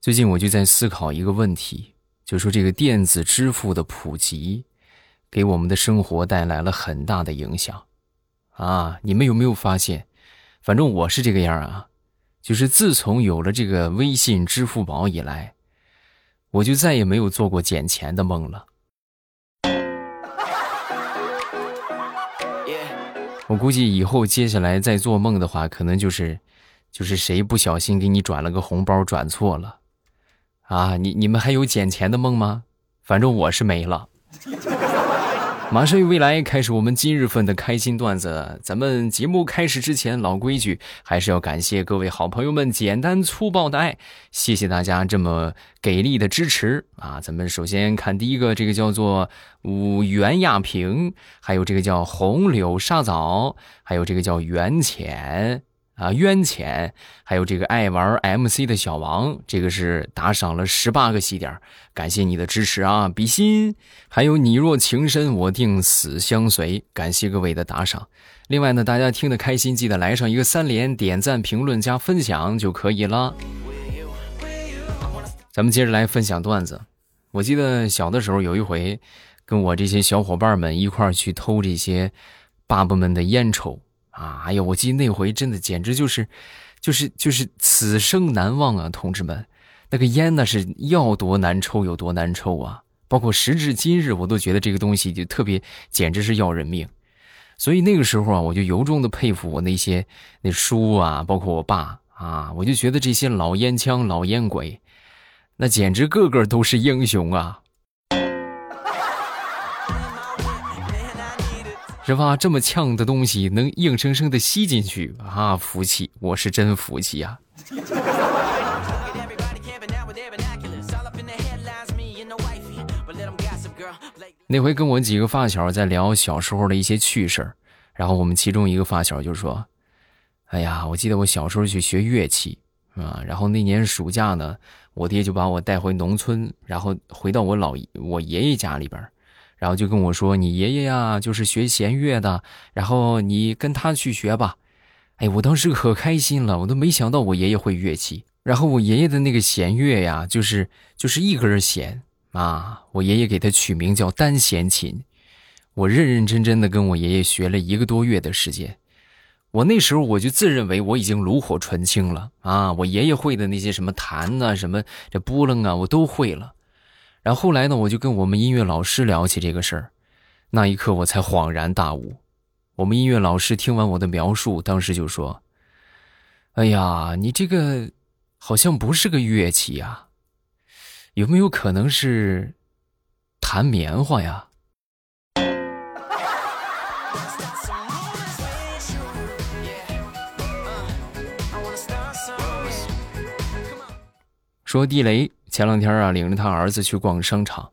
最近我就在思考一个问题，就说这个电子支付的普及，给我们的生活带来了很大的影响。啊，你们有没有发现？反正我是这个样啊，就是自从有了这个微信、支付宝以来，我就再也没有做过捡钱的梦了。我估计以后接下来再做梦的话，可能就是，就是谁不小心给你转了个红包转错了，啊，你你们还有捡钱的梦吗？反正我是没了。马上与未来开始我们今日份的开心段子。咱们节目开始之前，老规矩，还是要感谢各位好朋友们简单粗暴的爱，谢谢大家这么给力的支持啊！咱们首先看第一个，这个叫做五元亚平，还有这个叫红柳沙枣，还有这个叫元浅。啊，冤浅，还有这个爱玩 MC 的小王，这个是打赏了十八个喜点，感谢你的支持啊，比心。还有你若情深，我定死相随，感谢各位的打赏。另外呢，大家听得开心，记得来上一个三连，点赞、评论加分享就可以了。咱们接着来分享段子。我记得小的时候有一回，跟我这些小伙伴们一块儿去偷这些爸爸们的烟抽。啊，哎呀，我记得那回真的简直就是，就是就是此生难忘啊！同志们，那个烟那是要多难抽有多难抽啊！包括时至今日，我都觉得这个东西就特别，简直是要人命。所以那个时候啊，我就由衷的佩服我那些那叔啊，包括我爸啊，我就觉得这些老烟枪、老烟鬼，那简直个个都是英雄啊！是吧？这么呛的东西能硬生生的吸进去啊！服气，我是真服气呀。那回跟我几个发小在聊小时候的一些趣事，然后我们其中一个发小就说：“哎呀，我记得我小时候去学乐器啊，然后那年暑假呢，我爹就把我带回农村，然后回到我老我爷爷家里边。”然后就跟我说：“你爷爷呀，就是学弦乐的，然后你跟他去学吧。”哎，我当时可开心了，我都没想到我爷爷会乐器。然后我爷爷的那个弦乐呀，就是就是一根弦啊，我爷爷给他取名叫单弦琴。我认认真真的跟我爷爷学了一个多月的时间。我那时候我就自认为我已经炉火纯青了啊，我爷爷会的那些什么弹啊，什么这拨楞啊，我都会了。然后后来呢，我就跟我们音乐老师聊起这个事儿，那一刻我才恍然大悟。我们音乐老师听完我的描述，当时就说：“哎呀，你这个好像不是个乐器呀，有没有可能是弹棉花呀？”说地雷。前两天啊，领着他儿子去逛商场，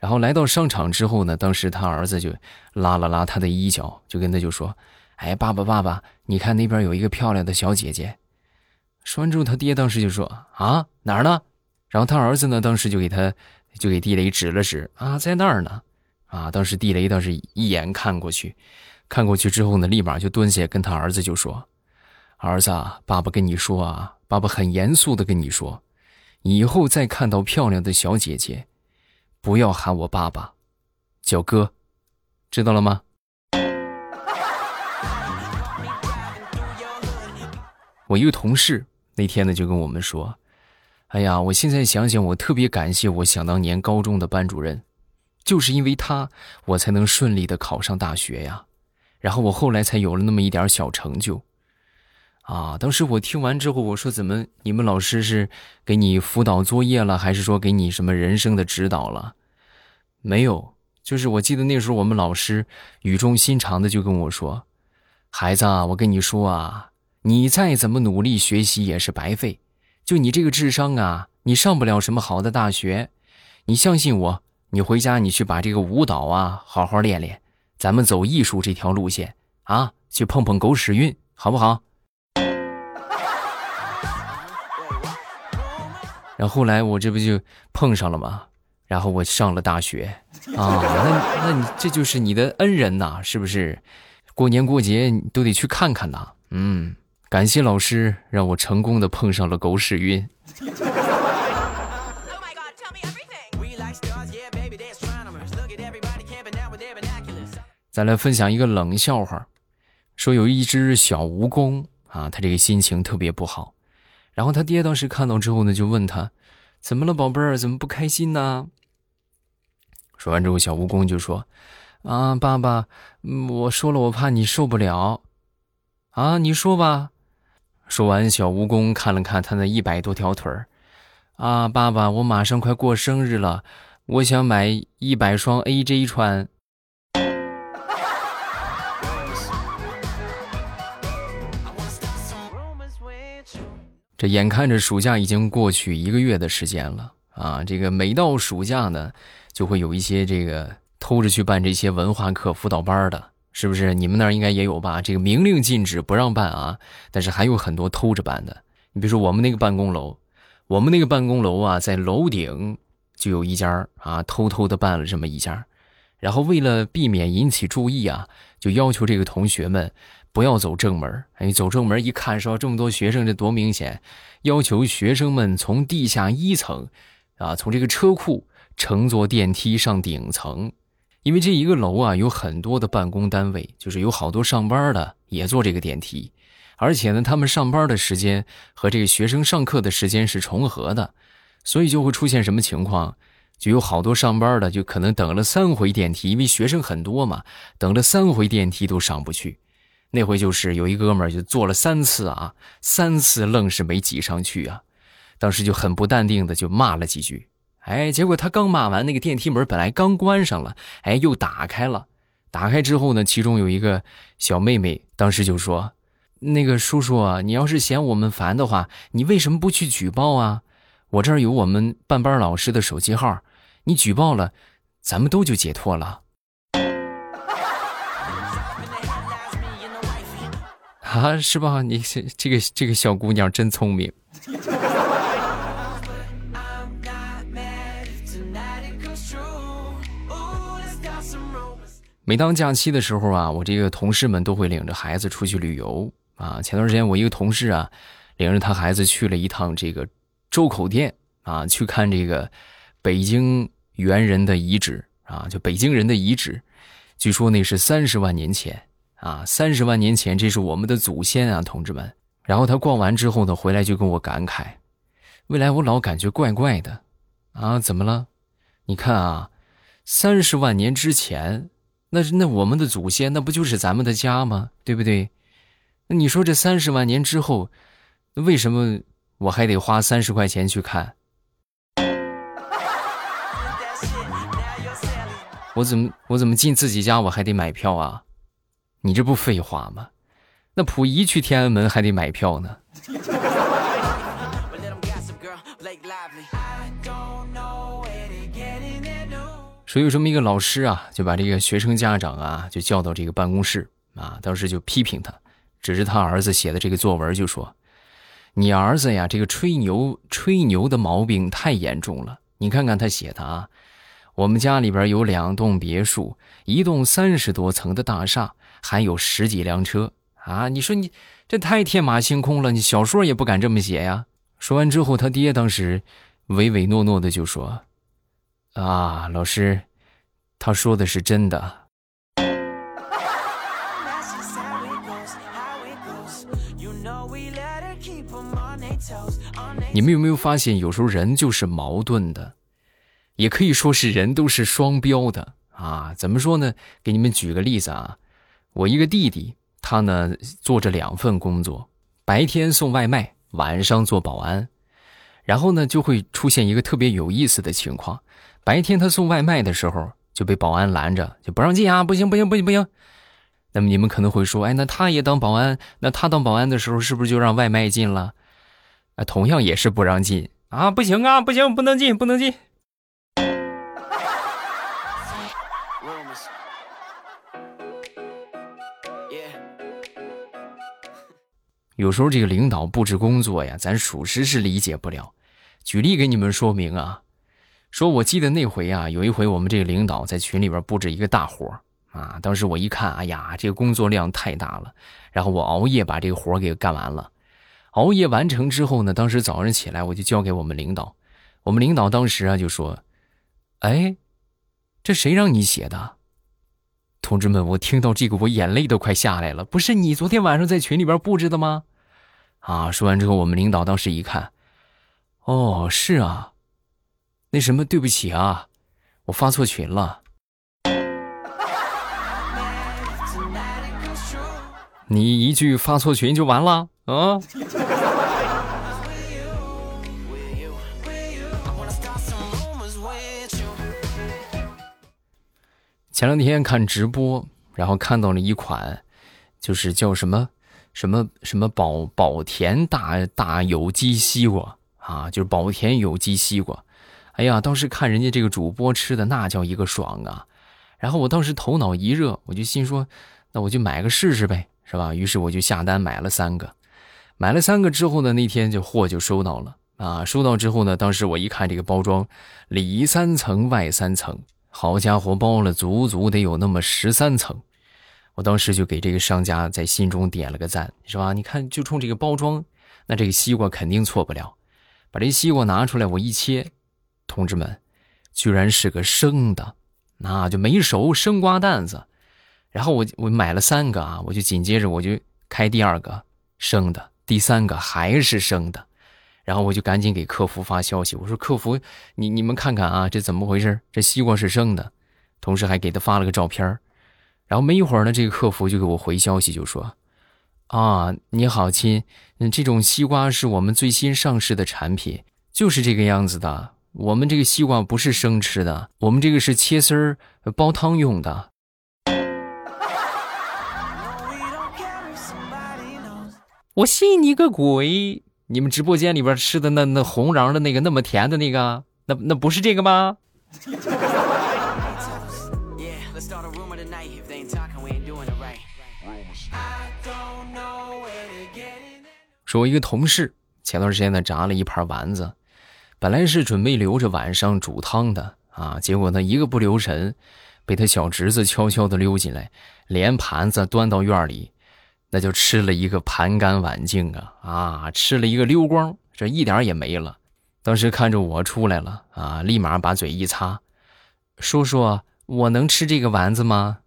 然后来到商场之后呢，当时他儿子就拉了拉他的衣角，就跟他就说：“哎，爸爸，爸爸，你看那边有一个漂亮的小姐姐。”说完之后，他爹当时就说：“啊，哪儿呢？”然后他儿子呢，当时就给他就给地雷指了指：“啊，在那儿呢。”啊，当时地雷倒是一眼看过去，看过去之后呢，立马就蹲下跟他儿子就说：“儿子，爸爸跟你说啊，爸爸很严肃的跟你说。”以后再看到漂亮的小姐姐，不要喊我爸爸，叫哥，知道了吗？我一个同事那天呢就跟我们说：“哎呀，我现在想想，我特别感谢我想当年高中的班主任，就是因为他，我才能顺利的考上大学呀，然后我后来才有了那么一点小成就。”啊！当时我听完之后，我说：“怎么你们老师是给你辅导作业了，还是说给你什么人生的指导了？”没有，就是我记得那时候我们老师语重心长的就跟我说：“孩子啊，我跟你说啊，你再怎么努力学习也是白费。就你这个智商啊，你上不了什么好的大学。你相信我，你回家你去把这个舞蹈啊好好练练，咱们走艺术这条路线啊，去碰碰狗屎运，好不好？”然后后来我这不就碰上了吗？然后我上了大学啊，那那你这就是你的恩人呐，是不是？过年过节你都得去看看呐。嗯，感谢老师让我成功的碰上了狗屎运。再来分享一个冷笑话，说有一只小蜈蚣啊，他这个心情特别不好。然后他爹当时看到之后呢，就问他：“怎么了，宝贝儿？怎么不开心呢？”说完之后，小蜈蚣就说：“啊，爸爸，我说了，我怕你受不了。啊，你说吧。”说完，小蜈蚣看了看他那一百多条腿儿，啊，爸爸，我马上快过生日了，我想买一百双 AJ 穿。眼看着暑假已经过去一个月的时间了啊，这个每到暑假呢，就会有一些这个偷着去办这些文化课辅导班的。是不是你们那儿应该也有吧？这个明令禁止不让办啊，但是还有很多偷着办的。你比如说我们那个办公楼，我们那个办公楼啊，在楼顶就有一家啊，偷偷的办了这么一家，然后为了避免引起注意啊，就要求这个同学们不要走正门。哎，走正门一看，说这么多学生，这多明显！要求学生们从地下一层，啊，从这个车库乘坐电梯上顶层。因为这一个楼啊，有很多的办公单位，就是有好多上班的也坐这个电梯，而且呢，他们上班的时间和这个学生上课的时间是重合的，所以就会出现什么情况？就有好多上班的就可能等了三回电梯，因为学生很多嘛，等了三回电梯都上不去。那回就是有一哥们儿就坐了三次啊，三次愣是没挤上去啊，当时就很不淡定的就骂了几句。哎，结果他刚骂完，那个电梯门本来刚关上了，哎，又打开了。打开之后呢，其中有一个小妹妹，当时就说：“那个叔叔啊，你要是嫌我们烦的话，你为什么不去举报啊？我这儿有我们办班老师的手机号，你举报了，咱们都就解脱了。”啊，是吧？你这个这个小姑娘真聪明。每当假期的时候啊，我这个同事们都会领着孩子出去旅游啊。前段时间我一个同事啊，领着他孩子去了一趟这个周口店啊，去看这个北京猿人的遗址啊，就北京人的遗址。据说那是三十万年前啊，三十万年前这是我们的祖先啊，同志们。然后他逛完之后呢，回来就跟我感慨：未来我老感觉怪怪的啊，怎么了？你看啊，三十万年之前。那那我们的祖先，那不就是咱们的家吗？对不对？那你说这三十万年之后，为什么我还得花三十块钱去看？我怎么我怎么进自己家我还得买票啊？你这不废话吗？那溥仪去天安门还得买票呢。说有这么一个老师啊，就把这个学生家长啊，就叫到这个办公室啊，当时就批评他，指着他儿子写的这个作文就说：“你儿子呀，这个吹牛吹牛的毛病太严重了。你看看他写的啊，我们家里边有两栋别墅，一栋三十多层的大厦，还有十几辆车啊。你说你这太天马行空了，你小说也不敢这么写呀。”说完之后，他爹当时唯唯诺诺的就说。啊，老师，他说的是真的。你们有没有发现，有时候人就是矛盾的，也可以说是人都是双标的啊？怎么说呢？给你们举个例子啊，我一个弟弟，他呢做着两份工作，白天送外卖，晚上做保安，然后呢就会出现一个特别有意思的情况。白天他送外卖的时候就被保安拦着，就不让进啊！不行不行不行不行。那么你们可能会说，哎，那他也当保安，那他当保安的时候是不是就让外卖进了？啊，同样也是不让进啊！不行啊，不行，不能进，不能进。有时候这个领导布置工作呀，咱属实是理解不了。举例给你们说明啊。说，我记得那回啊，有一回我们这个领导在群里边布置一个大活啊，当时我一看，哎呀，这个工作量太大了，然后我熬夜把这个活给干完了。熬夜完成之后呢，当时早上起来我就交给我们领导，我们领导当时啊就说：“哎，这谁让你写的？同志们，我听到这个，我眼泪都快下来了。不是你昨天晚上在群里边布置的吗？啊！说完之后，我们领导当时一看，哦，是啊，那什么，对不起啊，我发错群了。你一句发错群就完了啊？前两天看直播，然后看到了一款，就是叫什么什么什么宝宝田大大有机西瓜啊，就是宝田有机西瓜。哎呀，当时看人家这个主播吃的那叫一个爽啊！然后我当时头脑一热，我就心说，那我就买个试试呗，是吧？于是我就下单买了三个。买了三个之后呢，那天就货就收到了啊。收到之后呢，当时我一看这个包装，里三层外三层。好家伙，包了足足得有那么十三层，我当时就给这个商家在心中点了个赞，是吧？你看，就冲这个包装，那这个西瓜肯定错不了。把这西瓜拿出来，我一切，同志们，居然是个生的，那就没熟生瓜蛋子。然后我我买了三个啊，我就紧接着我就开第二个生的，第三个还是生的。然后我就赶紧给客服发消息，我说：“客服，你你们看看啊，这怎么回事？这西瓜是生的。”同时还给他发了个照片然后没一会儿呢，这个客服就给我回消息，就说：“啊，你好亲，嗯，这种西瓜是我们最新上市的产品，就是这个样子的。我们这个西瓜不是生吃的，我们这个是切丝儿煲汤用的。”我信你个鬼！你们直播间里边吃的那那红瓤的那个那么甜的那个，那那不是这个吗？说，我一个同事前段时间呢炸了一盘丸子，本来是准备留着晚上煮汤的啊，结果呢一个不留神，被他小侄子悄悄的溜进来，连盘子端到院里。那就吃了一个盘干碗净啊啊，吃了一个溜光，这一点也没了。当时看着我出来了啊，立马把嘴一擦，叔叔，我能吃这个丸子吗？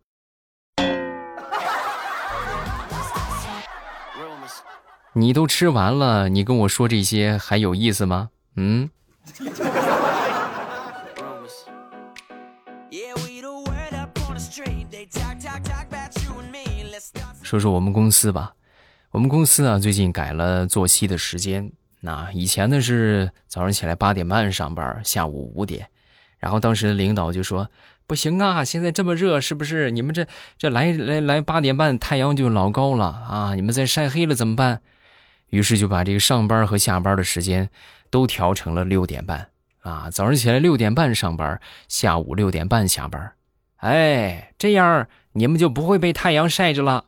你都吃完了，你跟我说这些还有意思吗？嗯。说说我们公司吧，我们公司啊最近改了作息的时间。那以前呢是早上起来八点半上班，下午五点。然后当时领导就说：“不行啊，现在这么热，是不是？你们这这来来来八点半太阳就老高了啊，你们再晒黑了怎么办？”于是就把这个上班和下班的时间都调成了六点半啊，早上起来六点半上班，下午六点半下班。哎，这样你们就不会被太阳晒着了。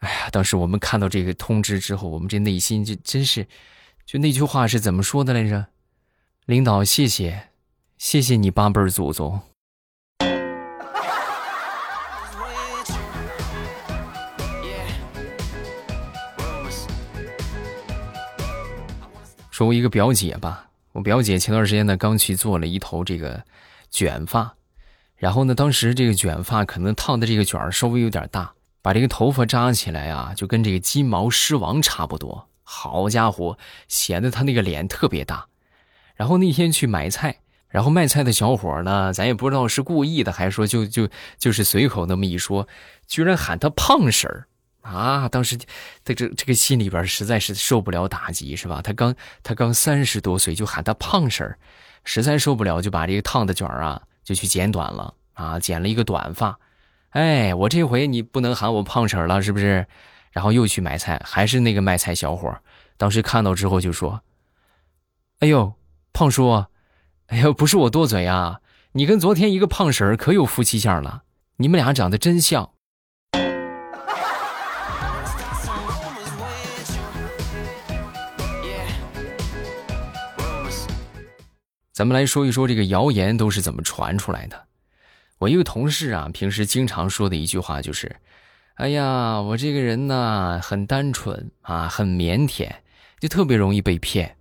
哎呀，当时我们看到这个通知之后，我们这内心就真是，就那句话是怎么说的来着？领导，谢谢，谢谢你八辈祖宗。说我一个表姐吧，我表姐前段时间呢刚去做了一头这个卷发，然后呢，当时这个卷发可能烫的这个卷儿稍微有点大。把这个头发扎起来啊，就跟这个金毛狮王差不多。好家伙，显得他那个脸特别大。然后那天去买菜，然后卖菜的小伙呢，咱也不知道是故意的，还是说就就就是随口那么一说，居然喊他胖婶儿啊！当时他这这个心里边实在是受不了打击，是吧？他刚他刚三十多岁就喊他胖婶儿，实在受不了，就把这个烫的卷儿啊就去剪短了啊，剪了一个短发。哎，我这回你不能喊我胖婶了，是不是？然后又去买菜，还是那个卖菜小伙。当时看到之后就说：“哎呦，胖叔，哎呦，不是我多嘴啊，你跟昨天一个胖婶可有夫妻相了，你们俩长得真像。”咱们来说一说这个谣言都是怎么传出来的。我一个同事啊，平时经常说的一句话就是：“哎呀，我这个人呢很单纯啊，很腼腆，就特别容易被骗。”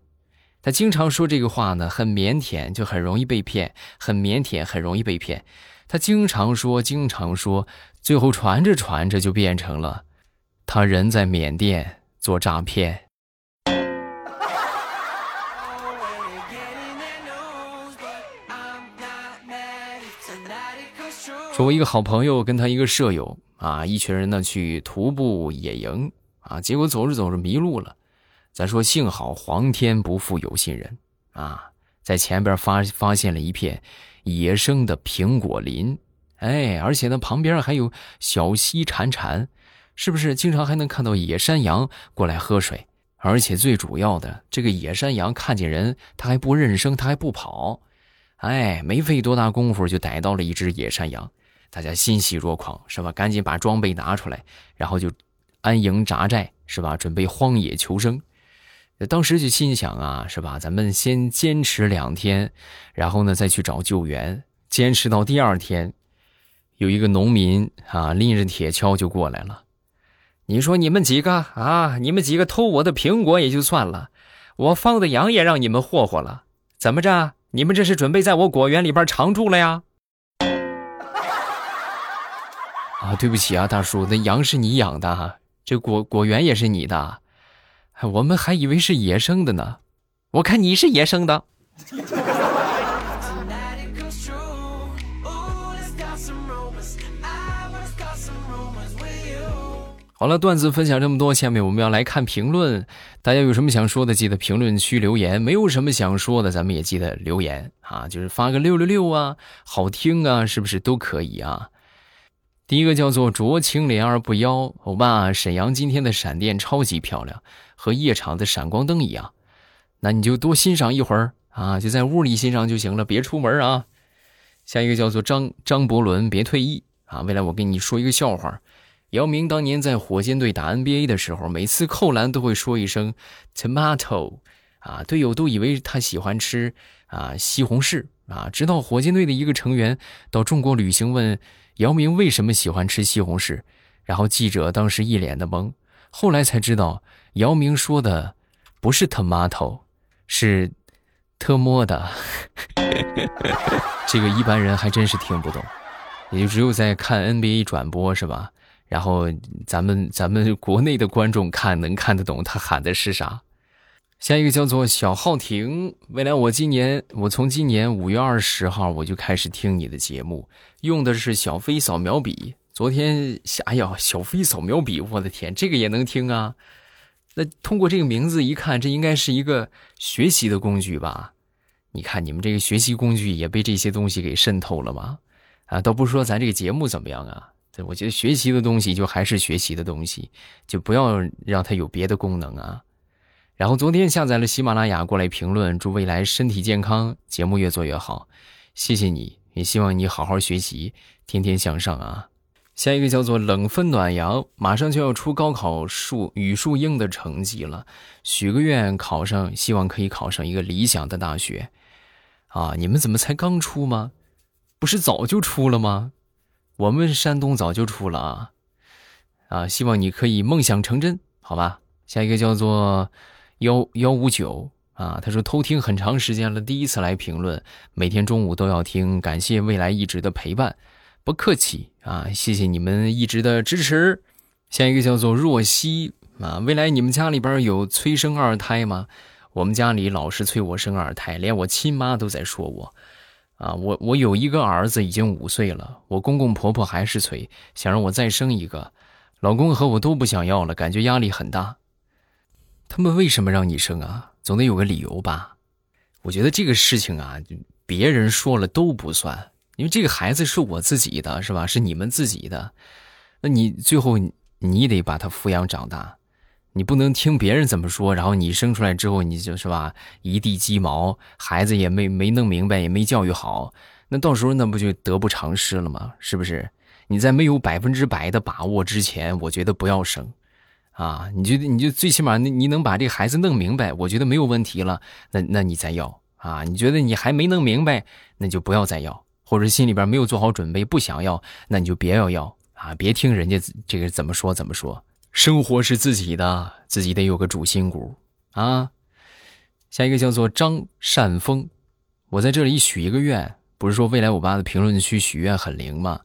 他经常说这个话呢，很腼腆，就很容易被骗，很腼腆，很容易被骗。他经常说，经常说，最后传着传着就变成了，他人在缅甸做诈骗。说我一个好朋友跟他一个舍友啊，一群人呢去徒步野营啊，结果走着走着迷路了。咱说幸好皇天不负有心人啊，在前边发发现了一片野生的苹果林，哎，而且呢旁边还有小溪潺潺，是不是？经常还能看到野山羊过来喝水，而且最主要的，这个野山羊看见人，它还不认生，它还不跑，哎，没费多大功夫就逮到了一只野山羊，大家欣喜若狂，是吧？赶紧把装备拿出来，然后就安营扎寨，是吧？准备荒野求生。当时就心想啊，是吧？咱们先坚持两天，然后呢再去找救援。坚持到第二天，有一个农民啊拎着铁锹就过来了。你说你们几个啊，你们几个偷我的苹果也就算了，我放的羊也让你们霍霍了，怎么着？你们这是准备在我果园里边常住了呀？啊，对不起啊，大叔，那羊是你养的，这果果园也是你的。我们还以为是野生的呢，我看你是野生的。好了，段子分享这么多，下面我们要来看评论。大家有什么想说的，记得评论区留言；没有什么想说的，咱们也记得留言啊，就是发个六六六啊，好听啊，是不是都可以啊？第一个叫做濯清涟而不妖，欧巴，沈阳今天的闪电超级漂亮。和夜场的闪光灯一样，那你就多欣赏一会儿啊，就在屋里欣赏就行了，别出门啊。下一个叫做张张伯伦，别退役啊！未来我跟你说一个笑话：姚明当年在火箭队打 NBA 的时候，每次扣篮都会说一声 “tomato”，啊，队友都以为他喜欢吃啊西红柿啊。直到火箭队的一个成员到中国旅行，问姚明为什么喜欢吃西红柿，然后记者当时一脸的懵，后来才知道。姚明说的不是 tomato，是特么的，这个一般人还真是听不懂，也就只有在看 NBA 转播是吧？然后咱们咱们国内的观众看能看得懂他喊的是啥。下一个叫做小浩婷，未来我今年我从今年五月二十号我就开始听你的节目，用的是小飞扫描笔。昨天哎呀，小飞扫描笔，我的天，这个也能听啊！那通过这个名字一看，这应该是一个学习的工具吧？你看你们这个学习工具也被这些东西给渗透了吗？啊，倒不是说咱这个节目怎么样啊，我觉得学习的东西就还是学习的东西，就不要让它有别的功能啊。然后昨天下载了喜马拉雅过来评论，祝未来身体健康，节目越做越好，谢谢你，也希望你好好学习，天天向上啊。下一个叫做冷风暖阳，马上就要出高考数语数英的成绩了，许个愿考上，希望可以考上一个理想的大学。啊，你们怎么才刚出吗？不是早就出了吗？我们山东早就出了啊！啊，希望你可以梦想成真，好吧？下一个叫做幺幺五九啊，他说偷听很长时间了，第一次来评论，每天中午都要听，感谢未来一直的陪伴。不客气啊，谢谢你们一直的支持。下一个叫做若曦啊，未来你们家里边有催生二胎吗？我们家里老是催我生二胎，连我亲妈都在说我啊。我我有一个儿子已经五岁了，我公公婆婆还是催，想让我再生一个。老公和我都不想要了，感觉压力很大。他们为什么让你生啊？总得有个理由吧？我觉得这个事情啊，别人说了都不算。因为这个孩子是我自己的，是吧？是你们自己的，那你最后你得把他抚养长大，你不能听别人怎么说，然后你生出来之后你就是吧一地鸡毛，孩子也没没弄明白，也没教育好，那到时候那不就得不偿失了吗？是不是？你在没有百分之百的把握之前，我觉得不要生，啊，你觉得你就最起码你你能把这个孩子弄明白，我觉得没有问题了，那那你再要啊，你觉得你还没弄明白，那就不要再要。或者心里边没有做好准备，不想要，那你就别要要啊！别听人家这个怎么说怎么说。生活是自己的，自己得有个主心骨啊。下一个叫做张善峰，我在这里许一个愿，不是说未来我爸的评论区许愿很灵吗？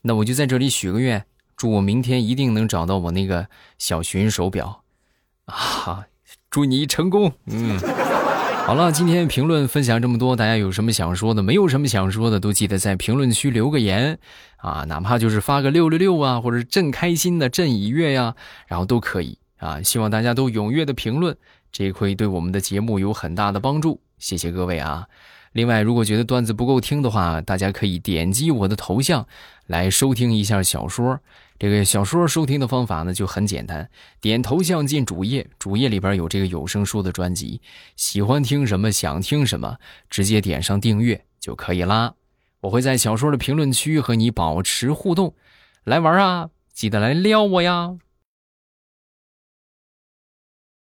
那我就在这里许个愿，祝我明天一定能找到我那个小寻手表，啊，祝你成功。嗯，好了，今天评论分享这么多，大家有什么想说的？没有什么想说的，都记得在评论区留个言啊，哪怕就是发个六六六啊，或者朕开心的朕已阅呀，然后都可以啊。希望大家都踊跃的评论，这会对我们的节目有很大的帮助。谢谢各位啊。另外，如果觉得段子不够听的话，大家可以点击我的头像来收听一下小说。这个小说收听的方法呢就很简单，点头像进主页，主页里边有这个有声书的专辑，喜欢听什么想听什么，直接点上订阅就可以啦。我会在小说的评论区和你保持互动，来玩啊，记得来撩我呀。